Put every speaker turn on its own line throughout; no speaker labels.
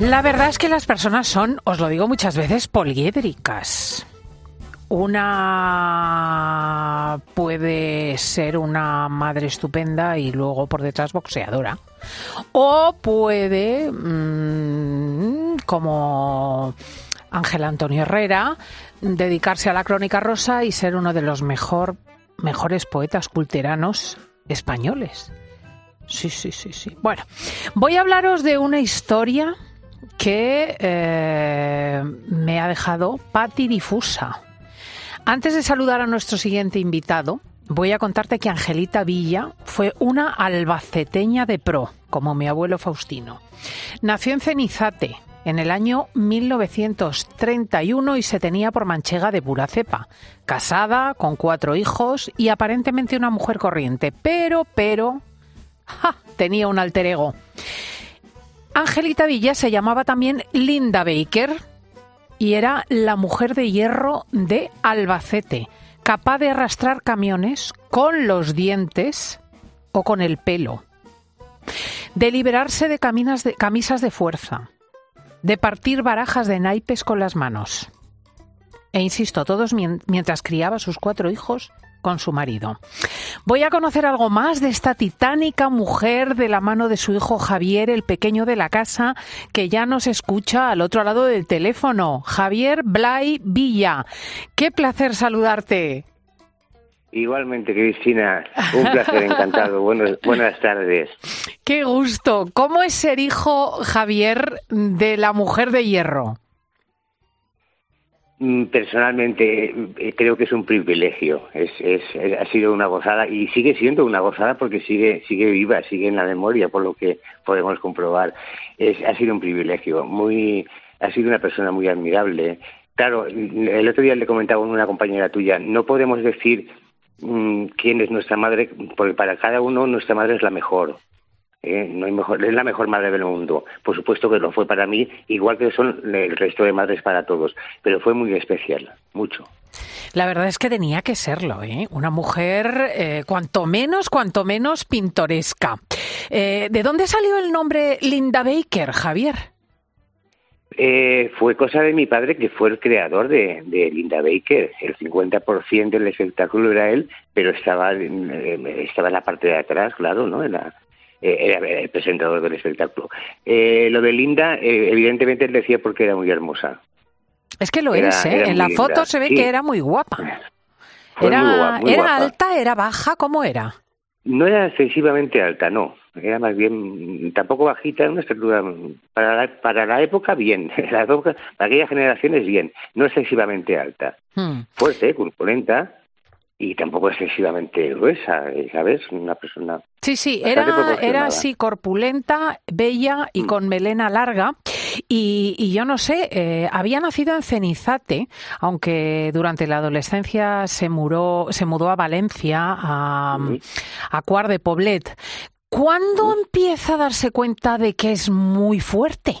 La verdad es que las personas son, os lo digo muchas veces, poliédricas. Una puede ser una madre estupenda y luego por detrás boxeadora. O puede, mm, como Ángel Antonio Herrera, dedicarse a la crónica rosa y ser uno de los mejor, mejores poetas culteranos españoles. Sí, sí, sí, sí. Bueno, voy a hablaros de una historia que eh, me ha dejado patidifusa. Antes de saludar a nuestro siguiente invitado, voy a contarte que Angelita Villa fue una albaceteña de pro, como mi abuelo Faustino. Nació en Cenizate en el año 1931 y se tenía por manchega de pura cepa, casada, con cuatro hijos y aparentemente una mujer corriente, pero, pero, ¡ja! tenía un alter ego. Angelita Villa se llamaba también Linda Baker y era la mujer de hierro de Albacete, capaz de arrastrar camiones con los dientes o con el pelo, de liberarse de, camisas de fuerza, de partir barajas de naipes con las manos. E insisto, todos mientras criaba a sus cuatro hijos con su marido. Voy a conocer algo más de esta titánica mujer de la mano de su hijo Javier, el pequeño de la casa, que ya nos escucha al otro lado del teléfono. Javier Blay Villa. Qué placer saludarte.
Igualmente, Cristina, un placer, encantado. buenas tardes.
Qué gusto. ¿Cómo es ser hijo, Javier, de la mujer de hierro?
Mm, personalmente eh, creo que es un privilegio, es, es, ha sido una gozada y sigue siendo una gozada porque sigue sigue viva, sigue en la memoria por lo que podemos comprobar. Es, ha sido un privilegio, muy ha sido una persona muy admirable. Claro, el otro día le comentaba a una compañera tuya, no podemos decir mm, quién es nuestra madre porque para cada uno nuestra madre es la mejor. ¿Eh? no hay mejor, es la mejor madre del mundo. Por supuesto que lo fue para mí, igual que son el resto de madres para todos, pero fue muy especial, mucho.
La verdad es que tenía que serlo, ¿eh? Una mujer, eh, cuanto menos, cuanto menos pintoresca. Eh, ¿De dónde salió el nombre Linda Baker, Javier?
Eh, fue cosa de mi padre, que fue el creador de, de Linda Baker. El 50% del espectáculo era él, pero estaba, estaba en la parte de atrás, claro, ¿no? En la, eh, era el presentador del espectáculo. Eh, lo de Linda, eh, evidentemente él decía porque era muy hermosa.
Es que lo es, ¿eh? En la foto se ve que era muy guapa. era, ¿Era alta, era baja? ¿Cómo era?
No era excesivamente alta, no. Era más bien, tampoco bajita, una estatura, para la, para la época bien, para aquella generación es bien, no excesivamente alta. Hmm. Fuerte, corpulenta, y tampoco excesivamente gruesa, ¿sabes? Una persona.
Sí, sí, era, era así corpulenta, bella y mm. con melena larga. Y, yo no sé, eh, había nacido en Cenizate, aunque durante la adolescencia se, muró, se mudó a Valencia, a, a Cuar de Poblet. ¿Cuándo empieza a darse cuenta de que es muy fuerte?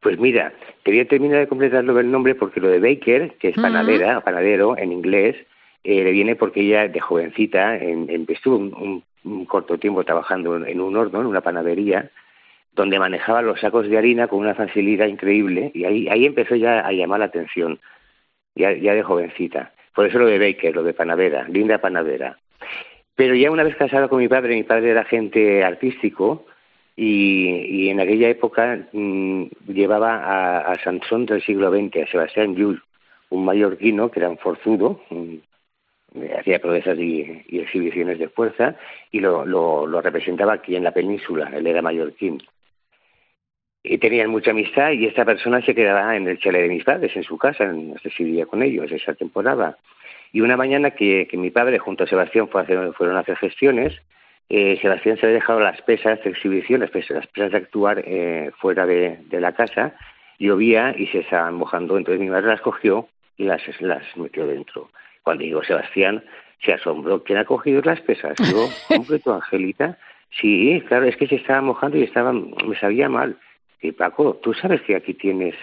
Pues mira, quería terminar de completarlo el nombre porque lo de Baker, que es panadera, panadero en inglés, eh, le viene porque ella de jovencita en, estuvo un, corto tiempo trabajando en un horno, en una panadería, donde manejaba los sacos de harina con una facilidad increíble y ahí, ahí empezó ya a llamar la atención, ya, ya de jovencita. Por eso lo de Baker, lo de panadera, linda panadera. Pero ya una vez casada con mi padre, mi padre era agente artístico y, y en aquella época mm, llevaba a, Sansón del siglo XX, a Sebastián Llull, un mallorquino que era un forzudo, un hacía proezas y, exhibiciones de fuerza y lo, lo, representaba aquí en la península, él era mallorquín. Y tenían mucha amistad y esta persona se quedaba en el chalet de mis padres, en su casa, no sé si vivía con ellos esa temporada. Y una mañana que, mi padre junto a Sebastián fueron a hacer gestiones, eh, Sebastián se había dejado las pesas de exhibición, las pesas, las pesas de actuar eh, fuera de, la casa, llovía y se estaban mojando, entonces mi madre las cogió y las, las metió dentro. Cuando llegó Sebastián, se asombró. ¿Quién ha cogido las pesas? ¿cómo que tu Angelita? Sí, claro, es que se estaba mojando y estaba, me sabía mal. Y Paco, tú sabes que aquí tienes,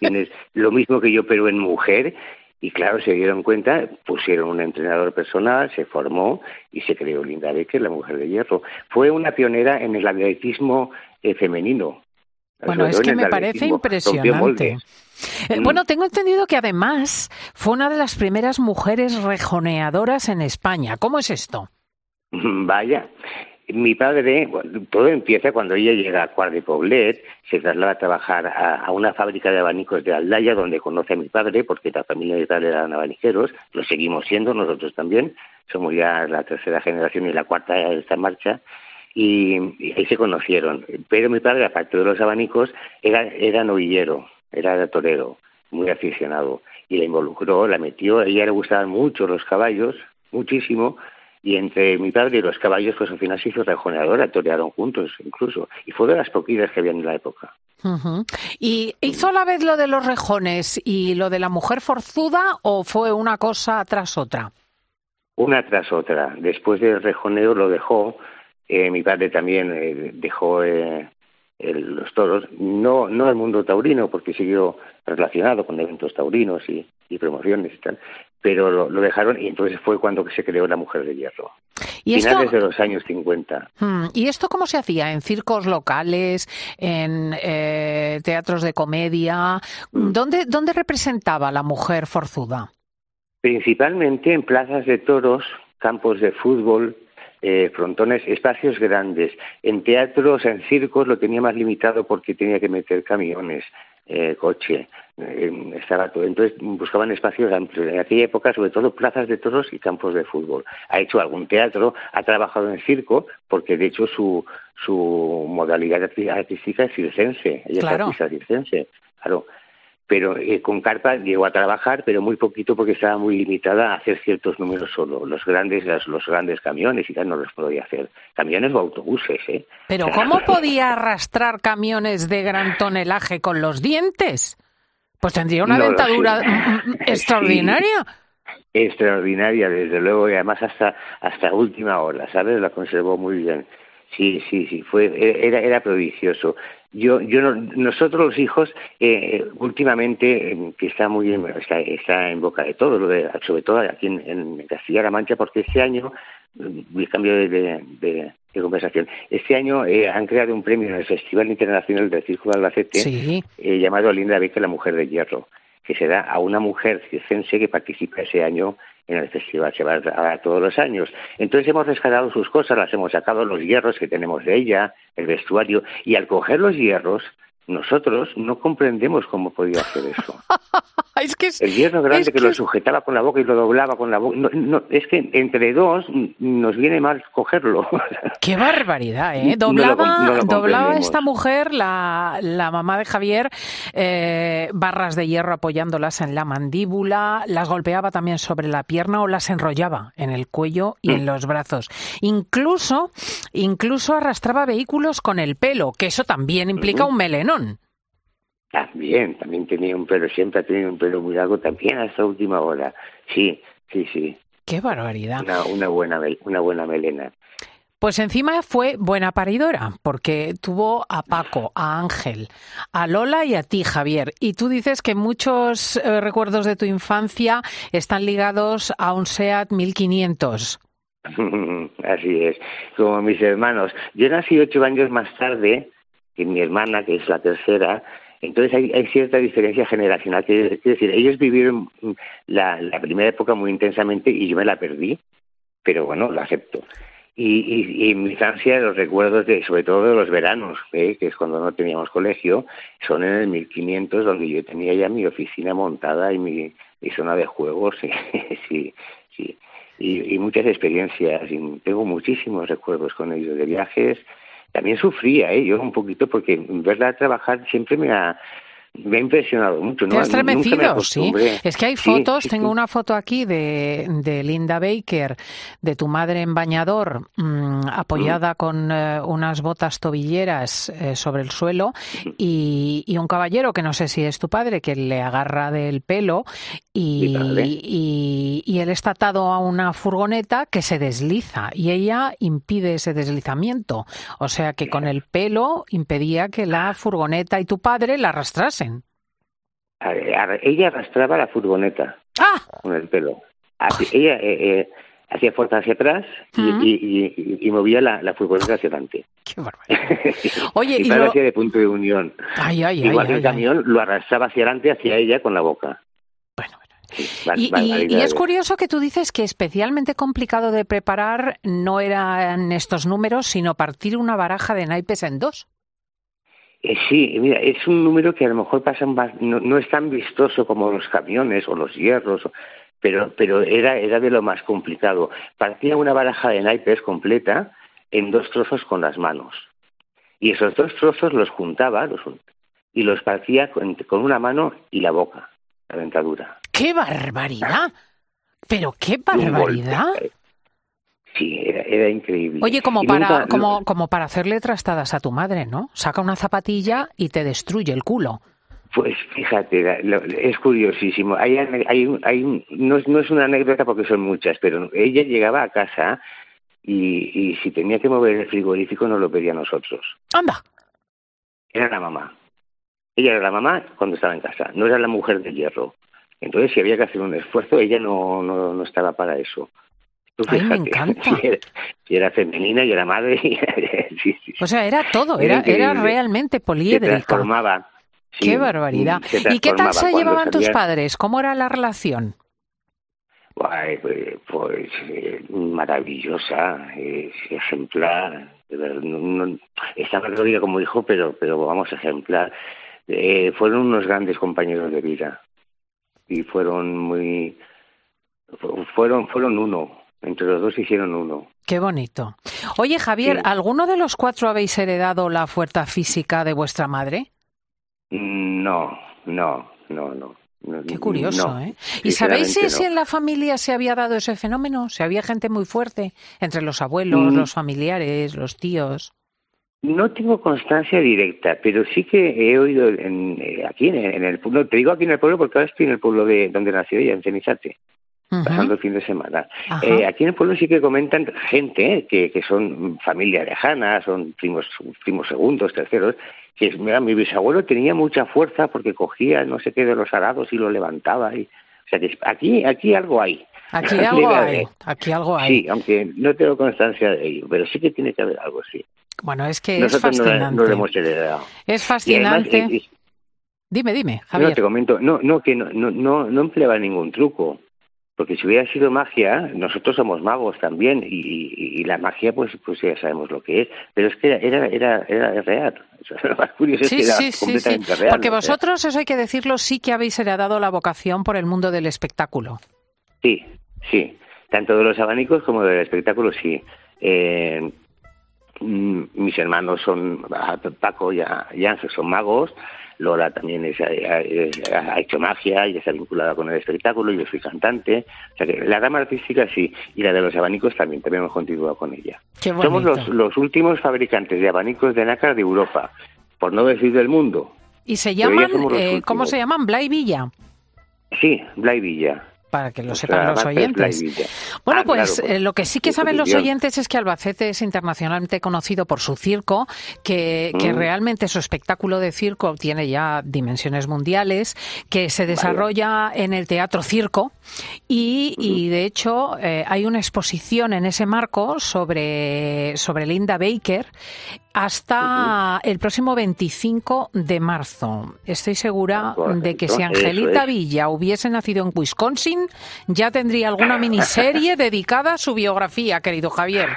tienes, lo mismo que yo, pero en mujer. Y claro, se dieron cuenta, pusieron un entrenador personal, se formó y se creó Linda Becker, la mujer de hierro. Fue una pionera en el atletismo eh, femenino.
Bueno, es que me parece impresionante. Eh, mm. bueno, tengo entendido que además fue una de las primeras mujeres rejoneadoras en España. ¿Cómo es esto?
Vaya, mi padre, todo empieza cuando ella llega a Cuart de Poblet, se traslada a trabajar a, una fábrica de abanicos de Aldaya, donde conoce a mi padre, porque la familia de mi padre eran abaniqueros, lo seguimos siendo nosotros también, somos ya la tercera generación y la cuarta de esta marcha, y, ahí se conocieron. Pero mi padre, aparte de los abanicos, era, era novillero, era torero, muy aficionado, y la involucró, la metió, a ella le gustaban mucho los caballos, muchísimo, y entre mi padre y los caballos, pues al final se hizo rejoneadora, torearon juntos incluso, y fue de las poquitas que había en la época.
¿Y hizo a la vez lo de los rejones y lo de la mujer forzuda o fue una cosa tras otra?
Una tras otra. Después del rejoneo lo dejó, eh, mi padre también eh, dejó eh, los toros, no, no el mundo taurino, porque siguió relacionado con eventos taurinos y, promociones y tal, pero lo, dejaron y entonces fue cuando se creó la Mujer de Hierro. ¿Y Finales de los años 50.
Hmm, ¿Y esto cómo se hacía? ¿En circos locales? ¿En eh, teatros de comedia? ¿Dónde, ¿Dónde representaba la mujer forzuda?
Principalmente en plazas de toros, campos de fútbol, eh, frontones, espacios grandes. En teatros, en circos lo tenía más limitado porque tenía que meter camiones, eh, coche, eh, estaba todo. Entonces buscaban espacios amplios. En aquella época, sobre todo, plazas de toros y campos de fútbol. Ha hecho algún teatro, ha trabajado en circo, porque de hecho su, su modalidad artística es circense. Ella es artista circense. Claro pero eh, con carpa llegó a trabajar, pero muy poquito porque estaba muy limitada a hacer ciertos números solo. Los grandes, los, grandes camiones y tal no los podía hacer. Camiones o autobuses, ¿eh?
Pero ¿cómo podía arrastrar camiones de gran tonelaje con los dientes? Pues tendría una dentadura mm, mm, extraordinaria.
Extraordinaria, desde luego, y además hasta hasta última hora, ¿sabes? La conservó muy bien. Sí, sí, sí, fue, era, era prodigioso. Yo, yo nosotros los hijos, eh, últimamente, eh, que está muy en, está, está, en boca de todo, lo de, sobre todo aquí en, Castilla-La Mancha, porque este año, el cambio de, de, conversación, este año eh, han creado un premio en el Festival Internacional del Círculo de Albacete llamado Linda Beque, la Mujer de Hierro, que se da a una mujer circense que participa ese año en el festival, se va a todos los años. Entonces hemos rescatado sus cosas, las hemos sacado los hierros que tenemos de ella, el vestuario, y al coger los hierros, nosotros no comprendemos cómo podía hacer eso. el hierro grande que, lo sujetaba con la boca y lo doblaba con la boca. No, es que entre dos nos viene mal cogerlo.
Qué barbaridad, ¿eh? Doblaba, doblaba esta mujer, la, la mamá de Javier, eh, barras de hierro apoyándolas en la mandíbula, las golpeaba también sobre la pierna o las enrollaba en el cuello y en mm. los brazos. Incluso, incluso arrastraba vehículos con el pelo, que eso también implica un melenón.
También, también tenía un pelo, siempre ha tenido un pelo muy largo, también hasta última hora. Sí, sí, sí.
Qué barbaridad.
Una, una, buena, una buena melena.
Pues encima fue buena paridora, porque tuvo a Paco, a Ángel, a Lola y a ti, Javier. Y tú dices que muchos eh, recuerdos de tu infancia están ligados a un SEAT 1500.
Así es, como mis hermanos. Yo nací ocho años más tarde que mi hermana, que es la tercera, entonces hay, cierta diferencia generacional. Quiero decir, ellos vivieron la, primera época muy intensamente y yo me la perdí, pero bueno, lo acepto. Y, en mi infancia los recuerdos de, sobre todo de los veranos, ¿eh? que es cuando no teníamos colegio, son en el 1500 donde yo tenía ya mi oficina montada y mi, zona de juegos, y, y, muchas experiencias. Y tengo muchísimos recuerdos con ellos de viajes, también sufría, ¿eh? yo un poquito, porque verla trabajar siempre me ha, me ha impresionado mucho.
Te
¿no?
has
Nunca me
estremecido, sí. Es que hay fotos,
sí,
tengo
sí.
una foto aquí de, de Linda Baker, de tu madre en bañador, mm, apoyada con eh, unas botas tobilleras eh, sobre el suelo, y, y un caballero, que no sé si es tu padre, que le agarra del pelo, y, y él está atado a una furgoneta que se desliza, y ella impide ese deslizamiento. O sea que con el pelo impedía que la furgoneta y tu padre la arrastrasen.
Ella arrastraba la furgoneta
¡Ah!
con el pelo. Ella eh, eh, hacía fuerza hacia atrás y, y- y- y- y movía la, la furgoneta hacia adelante.
¡Qué barbaridad! Oye, y lo-
hacía de punto de unión.
Ay, ay, ay,
Igual que el camión lo arrastraba hacia adelante, hacia ella con la boca.
Bueno, bueno.
Sí, bar-
Y, y- es curioso que tú dices que especialmente complicado de preparar no eran estos números, sino partir una baraja de naipes en dos.
Eh, sí, mira, es un número que a lo mejor pasa más- no, no es tan vistoso como los camiones o los hierros, pero, pero era, era de lo más complicado. Partía una baraja de naipes completa en dos trozos con las manos. Y esos dos trozos los juntaba los, y los partía con, con una mano y la boca, la dentadura.
¡Qué barbaridad! Pero qué barbaridad.
Sí, era, era increíble.
Oye, como
Y
para,
nunca-
como, como para hacerle trastadas a tu madre, ¿no? Saca una zapatilla y te destruye el culo.
Pues fíjate, es curiosísimo. Hay, hay, hay no, es, no es una anécdota porque son muchas, pero ella llegaba a casa y, y si tenía que mover el frigorífico no lo pedía a nosotros.
¡Anda!
Era la mamá. Ella era la mamá cuando estaba en casa, no era la mujer de hierro. Entonces, si había que hacer un esfuerzo, ella no, no, no estaba para eso. Tú
Ay, me encanta.
Si era, si era femenina y era madre. y- sí, sí,
O sea, era todo,
Era
era, realmente
se
poliédrica.
transformaba. sí,
¡Qué barbaridad!
se
¿Y qué tal se llevaban tus padres? ¿Cómo era la relación?
Ay, pues, pues, eh, maravillosa, ejemplar. de verdad, no, no- diga como hijo, pero, pero vamos, ejemplar. Eh, fueron unos grandes compañeros de vida y fueron muy, fu- fueron, fueron uno. Entre los dos hicieron uno.
Qué bonito. Oye, Javier,
Sí.
¿alguno de los cuatro habéis heredado la fuerza física de vuestra madre?
No, no, no, no. no,
Qué curioso,
no.
¿eh? ¿Y sabéis si,
Sinceramente,
si
no.
en la familia se había dado ese fenómeno? ¿Se había gente muy fuerte entre los abuelos,
Mm.
los familiares, los tíos?
No tengo constancia directa, pero sí que he oído en, eh, aquí en, en el pueblo, te digo aquí en el pueblo porque ahora estoy en el pueblo de donde nació ella, en Cenizate, Pasando el fin de semana. Eh, aquí en el pueblo sí que comentan gente eh, que, que son familia lejana, son primos, primos segundos, terceros, que mira, mi bisabuelo tenía mucha fuerza porque cogía no sé qué de los arados y lo levantaba. Y, o sea que aquí, aquí algo hay.
Aquí algo hay, aquí algo hay.
Sí, aunque no tengo constancia de ello, pero sí que tiene que haber algo, sí.
Bueno, es que
Nosotros
es
no,
fascinante.
no lo hemos heredado.
Es
además,
fascinante. Dime, dime,
No,
Javier.
te comento, no, no, que no, no, no, no empleaba ningún truco. Porque si hubiera sido magia, nosotros somos magos también, y, y- y la magia, pues, pues ya sabemos lo que es. Pero es que era, era, era, era real. O sea, lo más curioso
Sí,
es que era
sí, sí, sí.
completamente real.
Porque vosotros, eso hay que decirlo, sí que habéis heredado la vocación por el mundo del espectáculo.
Sí, sí. Tanto de los abanicos como del espectáculo, sí. Eh, mis hermanos son, ah, Paco y A- y Ángel son magos, Lola también es- ha, ha- ha hecho magia y está vinculada con el espectáculo, yo soy cantante. O sea que la rama artística sí, y la de los abanicos también, también hemos continuado con ella. Somos los, los últimos fabricantes de abanicos de nácar de Europa, por no decir del mundo.
Y se llaman, eh, ¿cómo se llaman? Blay Villa,
Sí, Blay Villa.
Para que lo sepan los oyentes. Bueno,
Ah,
pues
claro,
eh, lo que sí que saben los oyentes es que Albacete es internacionalmente conocido por su circo, que, que
Mm.
realmente su espectáculo de circo tiene ya dimensiones mundiales, que se desarrolla en el Teatro Circo y, y, de hecho eh, hay una exposición en ese marco sobre, sobre Linda Baker hasta el próximo 25 de marzo. Estoy segura
Correcto,
de que si Angelita. Villa hubiese nacido en Wisconsin, ya tendría alguna miniserie dedicada a su biografía, querido Javier.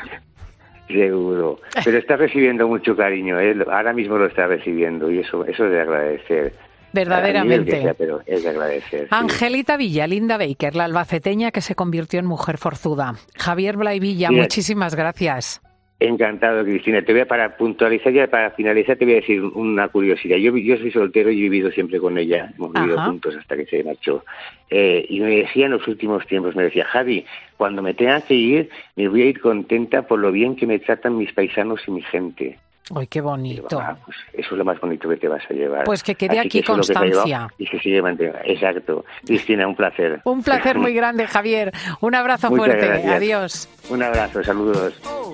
Seguro. Pero está recibiendo mucho cariño. Él ahora mismo lo está recibiendo y eso, eso es de agradecer.
Verdaderamente.
Sea, pero es de agradecer. sí.
Angelita Villa, Linda Baker, la albaceteña que se convirtió en mujer forzuda. Javier Blay Villa, muchísimas gracias.
Encantado, Cristina. Te voy a, para puntualizar ya, para finalizar, te voy a decir una curiosidad. Yo, yo soy soltero y he vivido siempre con ella. Hemos vivido juntos hasta que se marchó. Eh, y me decía en los últimos tiempos, me decía, Javi, cuando me tenga que ir, me voy a ir contenta por lo bien que me tratan mis paisanos y mi gente.
¡Ay, qué bonito!
Ah, pues eso es lo más bonito que te vas a llevar.
Pues que quede aquí constancia.
Y se sigue manteniendo. Exacto. Cristina, un placer.
un placer muy grande, Javier. Un abrazo fuerte. Adiós.
Un abrazo, saludos. Oh,